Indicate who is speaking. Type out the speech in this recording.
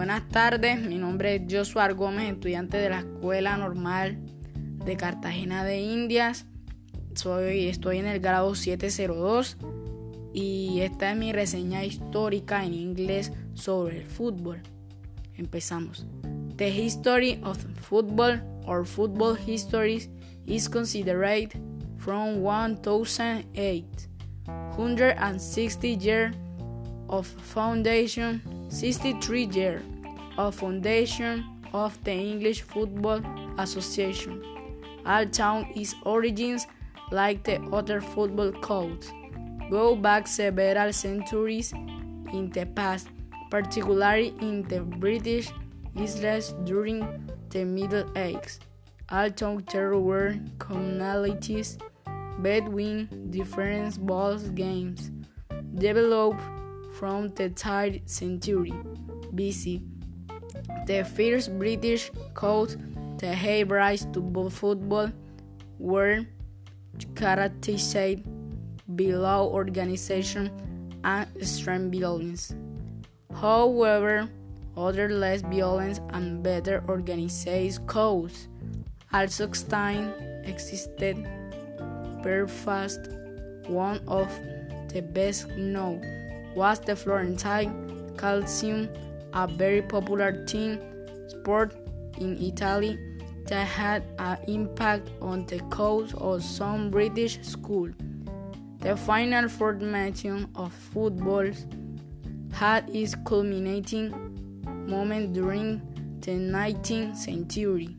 Speaker 1: Buenas tardes, mi nombre es Joshua Gómez, estudiante de la Escuela Normal de Cartagena de Indias. Soy, estoy en el grado 702 y esta es mi reseña histórica en inglés sobre el fútbol. Empezamos. The history of football or football history is considered from 1008, 160 years of foundation, 63 years of foundation of the English Football Association. All town origins, like the other football codes, go back several centuries in the past, particularly in the British Isles during the Middle Ages. Alton there were commonalities between different ball games developed from the 3rd century BC. The first British codes the hybrids to football were characterized below organization and extreme violence. However, other less violent and better organized codes also existed. Belfast, one of the best known, was the Florentine Calcio, a very popular team sport in Italy that had an impact on the codes of some British schools. The final formation of football had its culminating moment during the 19th century.